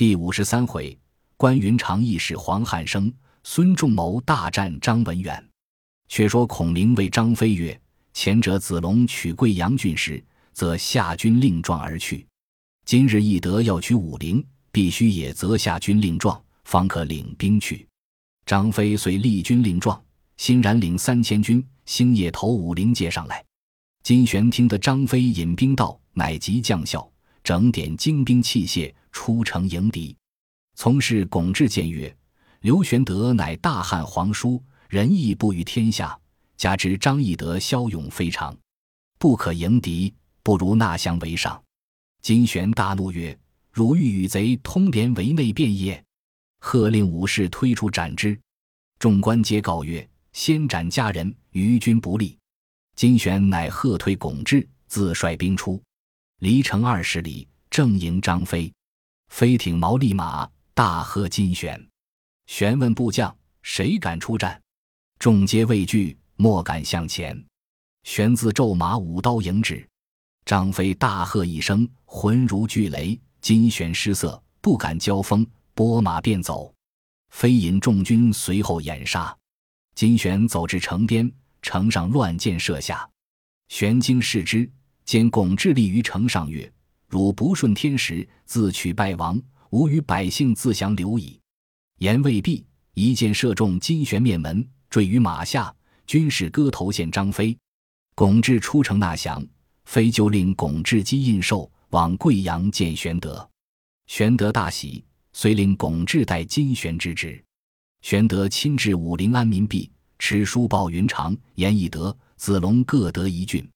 第五十三回，关云长义使黄汉升，孙仲谋大战张文远。却说孔明谓张飞曰：“前者子龙取贵阳郡时，则下军令状而去。今日翼德要取武陵，必须也择下军令状，方可领兵去。”张飞遂立军令状，欣然领三千军，星夜投武陵界上来。金玄听得张飞引兵到，乃即将校，整点精兵器械，出城迎敌。从事巩志谏曰：“刘玄德乃大汉皇叔。”仁义布于天下，加之张翼德骁勇非常，不可迎敌，不如纳降为上。金玄大怒曰：“汝欲与贼通连为内变也！”喝令武士推出斩之。众官皆告曰：“先斩家人，于君不利。”金玄乃喝退巩志，自率兵出，离城二十里，正迎张飞。飞挺毛立马，大喝金玄。玄问部将：“谁敢出战？”众皆畏惧，莫敢向前。玄自骤马舞刀迎之，张飞大喝一声，魂如巨雷。金玄失色，不敢交锋，拨马便走。飞引众军随后掩杀。金玄走至城边，城上乱箭射下。玄惊视之，见巩志立于城上，曰：“汝不顺天时，自取败亡，吾与百姓自降留矣。”言未毕，一箭射中金玄面门。坠于马下，军士割头献张飞。巩志出城纳降，飞就令巩志基印绶往贵阳见玄德。玄德大喜，遂令巩志代金玄之职。玄德亲至武陵安民毕，持书报云长、严翼德、子龙各得一郡。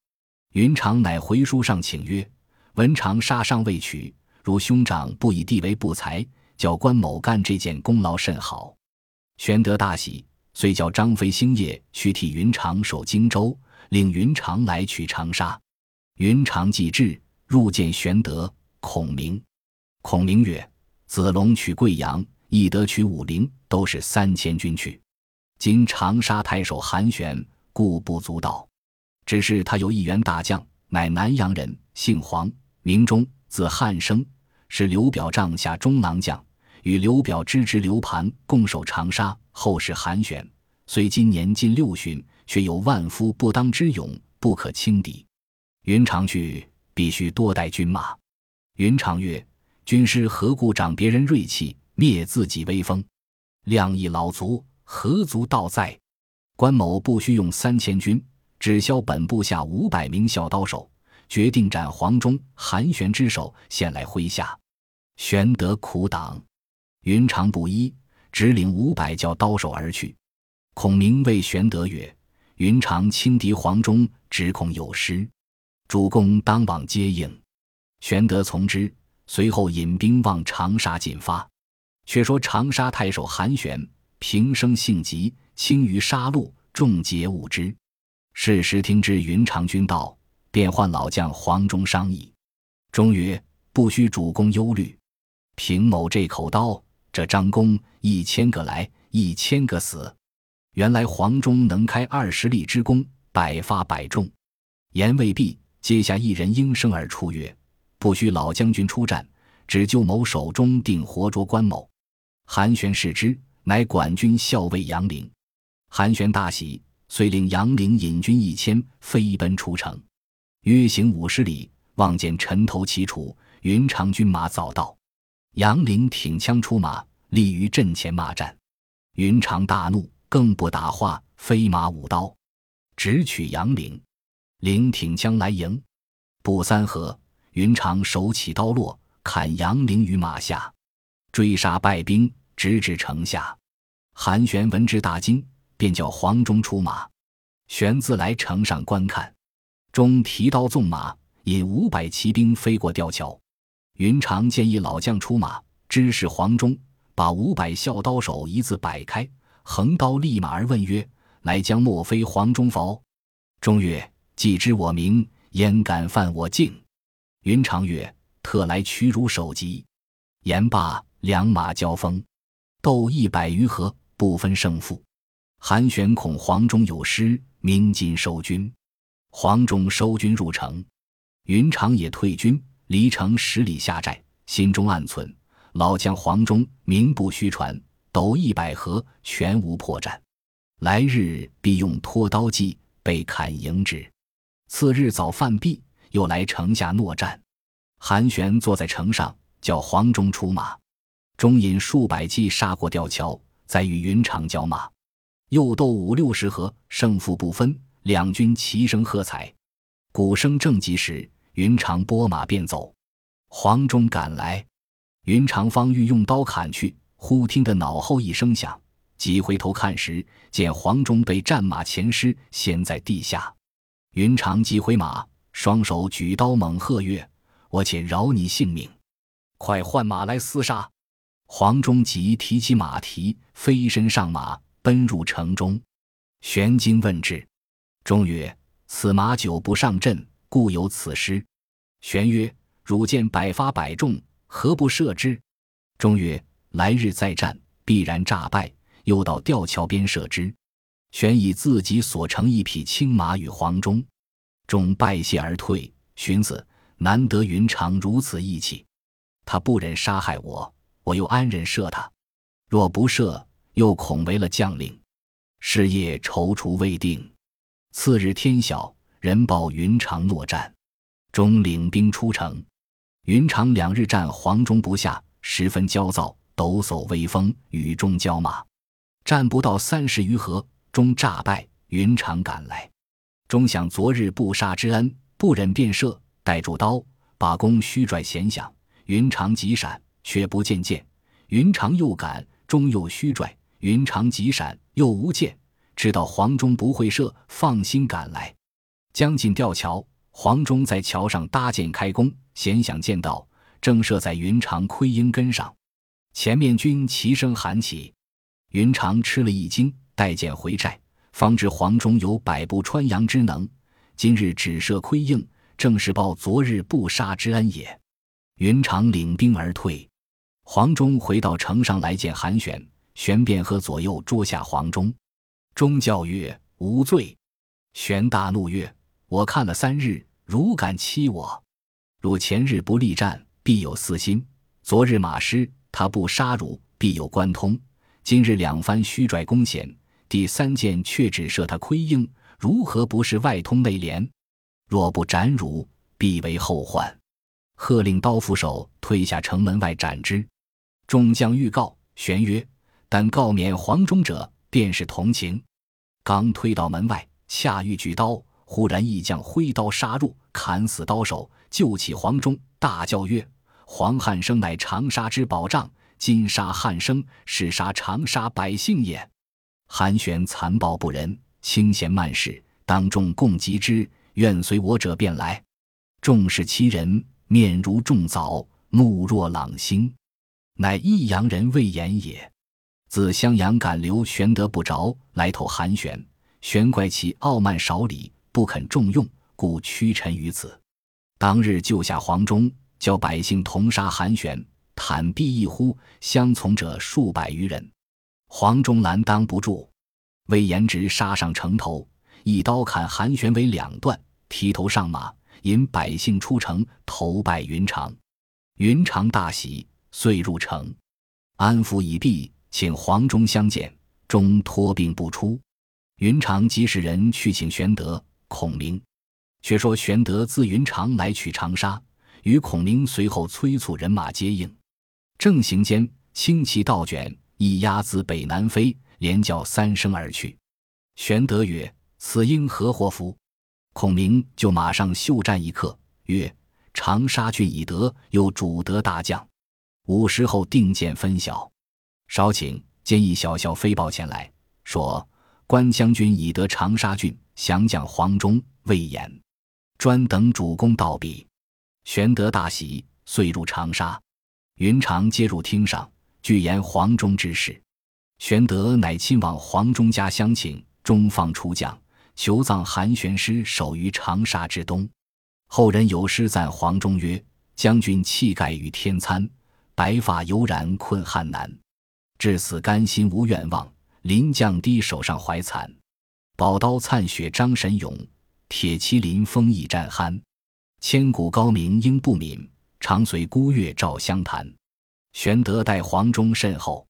云长乃回书上请曰：“文长杀伤未取，如兄长不以地为不才，叫关某干这件功劳甚好。”玄德大喜。遂叫张飞星夜去替云长守荆州，令云长来取长沙。云长既至，入见玄德、孔明。孔明曰：“子龙取贵阳，翼德取武陵，都是三千军去。今长沙太守韩玄，故不足道。只是他有一员大将，乃南阳人，姓黄，名忠，字汉升，是刘表帐下中郎将。”与刘表之侄刘盘共守长沙，后世韩选，虽今年近六旬，却有万夫不当之勇，不可轻敌。云长去，必须多带军马。云长曰：“军师何故长别人锐气，灭自己威风？量亦老足，何足道哉？关某不须用三千军，只消本部下五百名小刀手，决定斩黄忠、韩玄之首，献来麾下。”玄德苦挡。云长不依，只领五百教刀手而去。孔明谓玄德曰：“云长轻敌黄忠，只恐有失，主公当往接应。”玄德从之，随后引兵往长沙进发。却说长沙太守韩玄平生性急，轻于杀戮，众皆恶之。是时听知云长军到，便唤老将黄忠商议。忠曰：“不须主公忧虑，凭某这口刀。”这张弓一千个来，一千个死。原来黄忠能开二十里之弓，百发百中。言未毕，阶下一人应声而出曰：“不须老将军出战，只就某手中定活捉关某。”韩玄视之，乃管军校尉杨凌。韩玄大喜，遂令杨凌引军一千，飞奔出城。约行五十里，望见尘头齐楚，云长军马早到。杨凌挺枪出马，立于阵前骂战。云长大怒，更不答话，飞马舞刀，直取杨凌。凌挺枪来迎，不三合，云长手起刀落，砍杨凌于马下，追杀败兵，直至城下。韩玄闻之大惊，便叫黄忠出马。玄自来城上观看，中提刀纵马，引五百骑兵飞过吊桥。云长建议老将出马，知是黄忠，把五百校刀手一字摆开，横刀立马而问曰：“来将莫非黄忠否？”忠曰：“既知我名，焉敢犯我境？”云长曰：“特来取汝首级。”言罢，两马交锋，斗一百余合，不分胜负。韩玄恐黄忠有失，鸣金收军。黄忠收军入城，云长也退军。离城十里下寨，心中暗存：老将黄忠名不虚传，斗一百合，全无破绽。来日必用拖刀计，被砍迎之。次日早饭毕，又来城下搦战。韩玄坐在城上，叫黄忠出马。中引数百骑杀过吊桥，再与云长交马，又斗五六十合，胜负不分。两军齐声喝彩。鼓声正急时，云长拨马便走。黄忠赶来，云长方欲用刀砍去，忽听得脑后一声响，急回头看时，见黄忠被战马前尸陷在地下。云长急回马，双手举刀猛喝曰：“我且饶你性命，快换马来厮杀！”黄忠即提起马蹄，飞身上马，奔入城中。玄金问之，忠曰：“此马久不上阵，故有此失。”玄曰：“汝见百发百中，何不射之？”忠曰：“来日再战，必然诈败。又到吊桥边射之。”玄以自己所乘一匹青马与黄忠，忠拜谢而退，寻思难得云长如此义气，他不忍杀害我，我又安忍射他？若不射，又恐违了将令，是夜踌躇未定。次日天晓，人报云长诺战，忠领兵出城。云长两日战黄忠不下，十分焦躁，抖擞威风，雨中交马，战不到三十余合。终诈败，云长赶来，终想昨日不杀之恩，不忍便射，带住刀，把弓虚拽弦响。云长急闪，却不见箭。云长又赶，终又虚拽，云长急闪，又无箭。知道黄忠不会射，放心赶来。将近吊桥，黄忠在桥上搭箭开弓，弦响箭到，正射在云长盔缨根上。前面军齐声喊起，云长吃了一惊。带箭回寨，方知黄忠有百步穿杨之能。今日只射盔缨，正是报昨日不杀之恩也。云长领兵而退。黄忠回到城上来见韩玄，玄便和左右捉下黄忠。忠教曰：“无罪。”玄大怒曰：“我看了三日，如敢欺我？汝前日不力战，必有私心；昨日马失，他不杀汝，必有关通。今日两番虚拽弓弦。”第三箭却只射他盔缨，如何不是外通内连？若不斩汝，必为后患。喝令刀斧手退下城门外斩之。众将欲告玄曰：“但告免黄忠者，便是同情。”刚推到门外，恰欲举刀，忽然一将挥刀杀入，砍死刀手，救起黄忠，大叫曰：“黄汉升乃长沙之保障，今杀汉升，是杀长沙百姓也。”韩玄残暴不仁，轻贤慢使，当众共击之。愿随我者便来。众视其人，面如重枣，目若朗星，乃益阳人魏延也。自襄阳赶刘玄德不着，来投韩玄。玄怪其傲慢少礼，不肯重用，故屈臣于此。当日救下黄忠，叫百姓同杀韩玄，坦臂一呼，相从者数百余人。黄忠拦当不住，魏延直杀上城头，一刀砍韩玄为两段，提头上马，引百姓出城投拜云长。云长大喜，遂入城，安抚已毕，请黄忠相见。忠托病不出。云长即使人去请玄德、孔明。却说玄德自云长来取长沙，与孔明随后催促人马接应。正行间，轻骑倒卷。一鸦自北南飞，连叫三声而去。玄德曰：“此应何祸福？”孔明就马上袖战一刻，曰：“长沙郡已得，又主得大将。午时后定见分晓。”稍请，见一小校飞报前来，说：“关将军已得长沙郡，降将黄忠、魏延，专等主公到彼。”玄德大喜，遂入长沙。云长接入厅上。据言黄忠之事，玄德乃亲往黄忠家相请，中放出将，求葬韩玄师守于长沙之东。后人有诗赞黄忠曰：“将军气概与天参，白发犹然困汉难。至死甘心无愿望，临降低手上怀惭。宝刀灿雪张神勇，铁麒麟风翼战酣。千古高名应不泯，常随孤月照湘潭。”玄德待黄忠甚厚，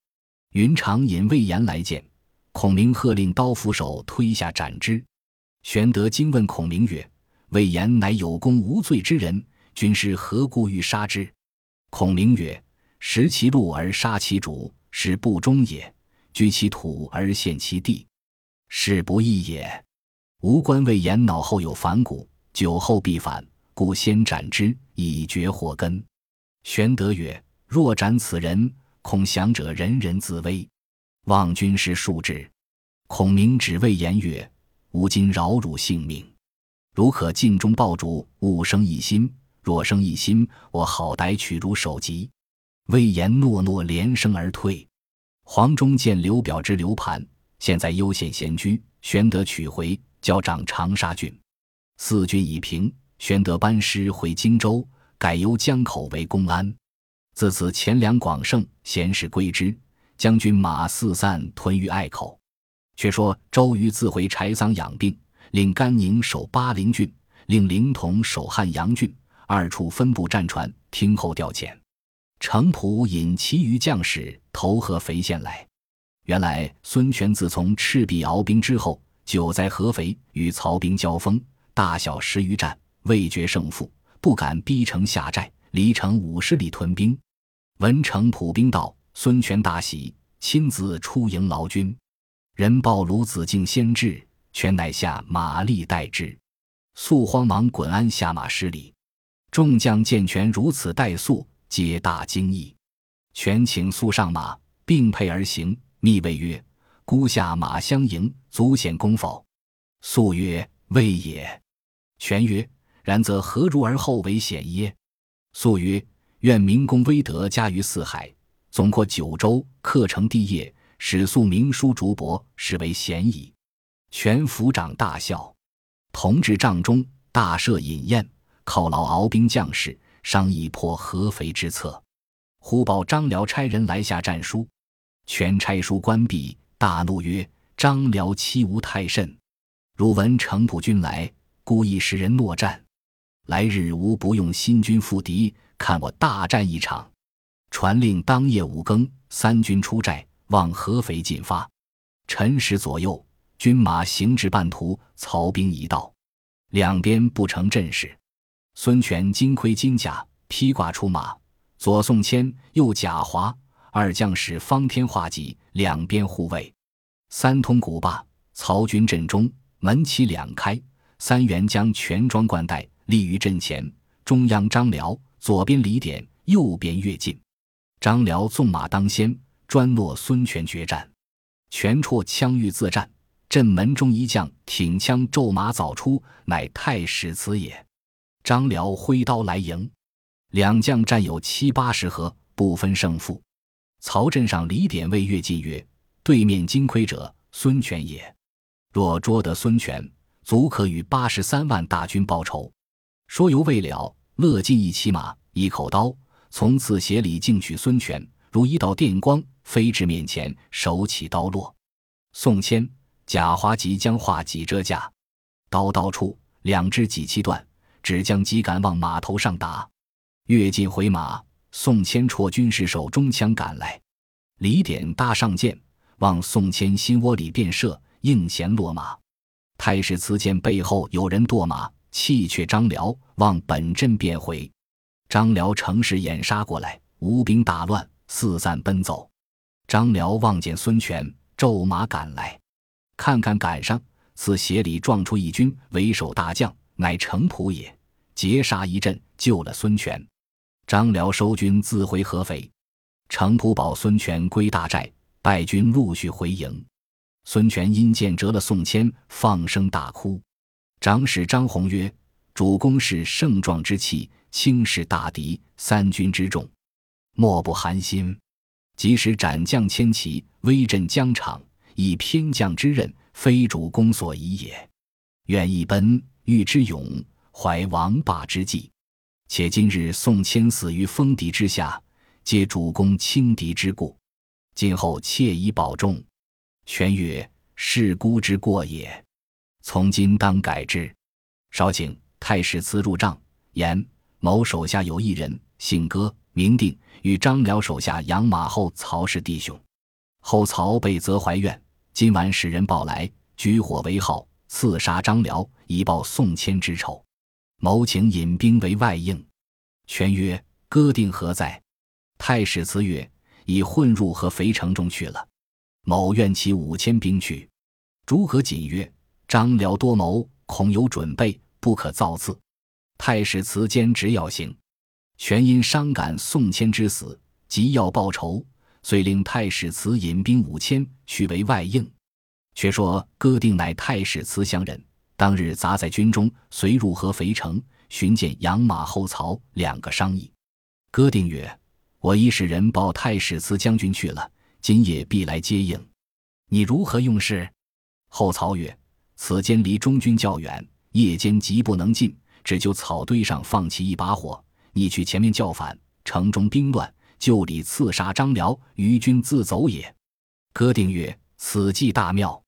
云长引魏延来见，孔明喝令刀斧手推下斩之。玄德惊问孔明曰：“魏延乃有功无罪之人，军师何故欲杀之？”孔明曰：“食其禄而杀其主，是不忠也；居其土而陷其地，是不义也。吾观魏延脑后有反骨，久后必反，故先斩之，以绝祸根。”玄德曰。若斩此人，恐降者人人自危，望军师恕之。孔明只谓言曰：“吾今饶汝性命，如可尽忠报主，勿生一心。若生一心，我好歹取汝首级。”魏延诺诺，连声而退。黄忠见刘表之刘盘，现在悠闲闲居，玄德取回，交掌长沙郡。四郡已平，玄德班师回荆州，改由江口为公安。自此钱粮广盛，贤士归之，将军马四散屯于隘口。却说周瑜自回柴桑养病，令甘宁守巴陵郡，令凌统守汉阳郡，二处分部战船，听候调遣。程普引其余将士投合肥县来。原来孙权自从赤壁鏖兵之后，久在合肥，与曹兵交锋，大小十余战，未决胜负，不敢逼城下寨，离城五十里屯兵。闻程普兵到，孙权大喜，亲自出迎劳军。人报鲁子敬先至，权乃下马力待之，肃慌忙滚鞍下马施礼。众将见权如此待速，皆大惊异。权请速上马，并辔而行，密谓曰：“孤下马相迎，足显功否？”速曰：“未也。”权曰：“然则何如而后为显耶？”速曰。愿明公威德加于四海，总括九州，克成帝业，使素名书竹帛，实为贤矣。全抚掌大笑，同至帐中，大设饮宴，犒劳敖兵将士，商议破合肥之策。忽报张辽差人来下战书，全差书关闭，大怒曰：“张辽欺吾太甚！汝闻程普军来，故意使人诺战。来日吾不用新军赴敌。”看我大战一场！传令当夜五更，三军出寨，往合肥进发。辰时左右，军马行至半途，曹兵已到，两边不成阵势。孙权金盔金甲，披挂出马，左宋谦，右贾华二将士方天画戟，两边护卫。三通鼓罢，曹军阵中门旗两开，三员将全装冠带立于阵前，中央张辽。左边李典，右边乐进，张辽纵马当先，专落孙权决战。权绰枪欲自战，阵门中一将挺枪骤马早出，乃太史慈也。张辽挥刀来迎，两将战有七八十合，不分胜负。曹阵上李典谓乐进曰：“对面金盔者，孙权也。若捉得孙权，足可与八十三万大军报仇。”说犹未了。乐进一骑马，一口刀，从此斜里径取孙权，如一道电光飞至面前，手起刀落。宋谦、贾华即将画戟遮架，刀刀出，两只戟气断，只将戟杆往马头上打。跃进回马，宋谦绰军士手中枪赶来，李典搭上箭，往宋谦心窝里便射，应弦落马。太史慈见背后有人堕马。弃却张辽，往本阵便回。张辽乘势掩杀过来，吴兵大乱，四散奔走。张辽望见孙权，骤马赶来，看看赶上，自斜里撞出一军，为首大将乃程普也。截杀一阵，救了孙权。张辽收军，自回合肥。程普保孙权归大寨，败军陆续回营。孙权因见折了宋谦，放声大哭。长史张宏曰：“主公是盛壮之气，轻视大敌，三军之众，莫不寒心。即使斩将千骑，威震疆场，以偏将之任，非主公所宜也。愿一奔，欲之勇，怀王霸之计。且今日宋谦死于封敌之下，皆主公轻敌之故。今后切宜保重。”玄曰：“是孤之过也。”从今当改之。少顷，太史慈入帐言：某手下有一人，姓戈，名定与张辽手下养马后曹氏弟兄。后曹被责怀怨，今晚使人报来，举火为号，刺杀张辽，以报宋谦之仇。谋请引兵为外应。权曰：“哥定何在？”太史慈曰：“已混入合肥城中去了。”某愿起五千兵去。诸葛瑾曰：“张辽多谋，恐有准备，不可造次。”太史慈坚执要行。权因伤感宋谦之死，急要报仇，遂令太史慈引兵五千去为外应。却说哥定乃太史慈乡人，当日杂在军中，随入合肥城，寻见养马后曹两个商议。哥定曰：“我已使人报太史慈将军去了，今夜必来接应。你如何用事？”后曹曰：“此间离中军较远，夜间急不能进，只就草堆上放起一把火。”你去前面叫反，城中兵乱，就里刺杀张辽，余军自走也。哥定曰：“此计大妙。”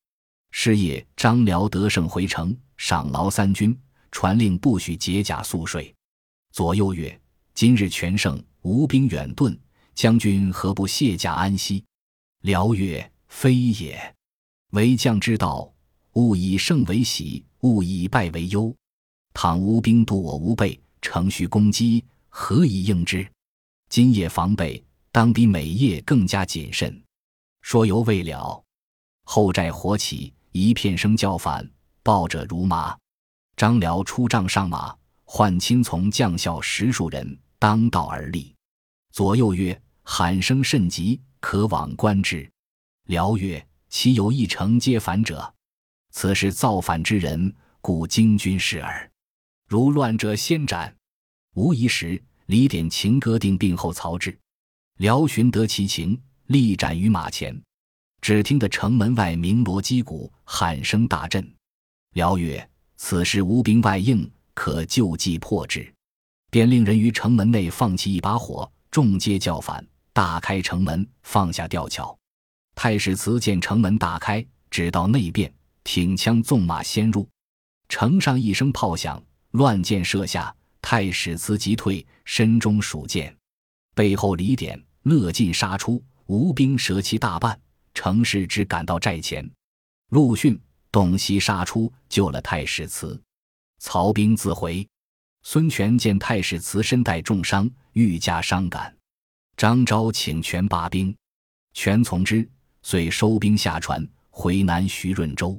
是夜，张辽得胜回城，赏劳三军，传令不许解甲宿睡。左右曰：“今日全胜，吴兵远遁，将军何不卸甲安息？”辽曰：“非也，为将之道，勿以胜为喜，勿以败为忧。倘吴兵渡我吴备，乘虚攻击。”何以应之？今夜防备，当比每夜更加谨慎。说犹未了，后寨火起，一片声叫反，报者如麻。张辽出帐上马，唤亲从将校十数人，当道而立。左右曰：“喊声甚急，可往观之。”辽曰：“岂有一城皆反者？此是造反之人，故惊军事耳。如乱者，先斩。”无疑时，李典秦歌定病后，曹至，辽寻得其情，力斩于马前。只听得城门外鸣锣击鼓，喊声大震。辽曰：“此时吴兵外应，可就计破之。”便令人于城门内放起一把火，众皆叫反，大开城门，放下吊桥。太史慈见城门大开，只到内殿，挺枪纵马先入。城上一声炮响，乱箭射下。太史慈急退，身中数箭，背后李典、乐进杀出，吴兵折其大半。程氏只赶到寨前，陆逊、董袭杀出，救了太史慈。曹兵自回。孙权见太史慈身带重伤，愈加伤感。张昭请权罢兵，权从之，遂收兵下船，回南徐润州。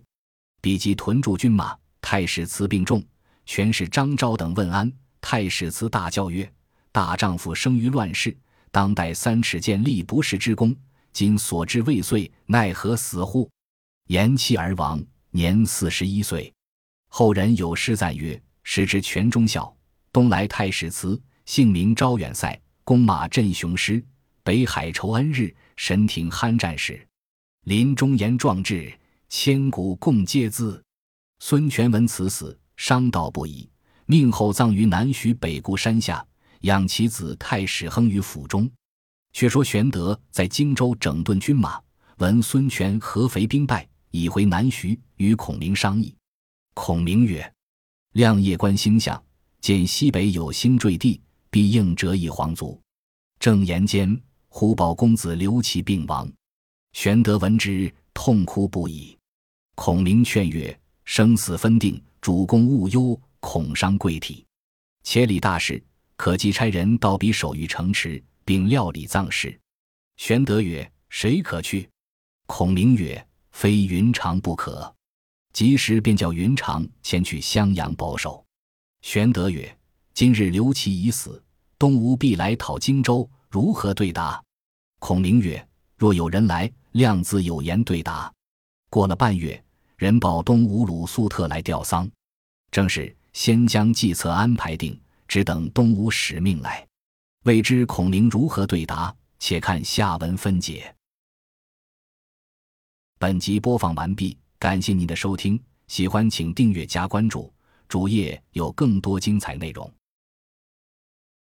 比及屯驻军马，太史慈病重，权使张昭等问安。太史慈大叫曰：“大丈夫生于乱世，当代三尺剑立不世之功。今所至未遂，奈何死乎？”延期而亡，年四十一岁。后人有诗赞曰：“时之全忠孝，东来太史慈，姓名昭远塞，弓马振雄师。北海酬恩日，神庭酣战时。临终言壮志，千古共嗟字。”孙权闻此死，伤悼不已。命后葬于南徐北固山下，养其子太史亨于府中。却说玄德在荆州整顿军马，闻孙权合肥兵败，已回南徐，与孔明商议。孔明曰：“亮夜观星象，见西北有星坠地，必应折翼皇族。”正言间，忽报公子刘琦病亡。玄德闻之，痛哭不已。孔明劝曰：“生死分定，主公勿忧。”恐伤贵体，且理大事，可即差人到彼守御城池，并料理葬事。玄德曰：“谁可去？”孔明曰：“非云长不可。”及时便叫云长前去襄阳保守。玄德曰：“今日刘琦已死，东吴必来讨荆州，如何对答？”孔明曰：“若有人来，亮自有言对答。”过了半月，人报东吴鲁肃特来吊丧，正是。先将计策安排定，只等东吴使命来。未知孔明如何对答，且看下文分解。本集播放完毕，感谢您的收听，喜欢请订阅加关注，主页有更多精彩内容。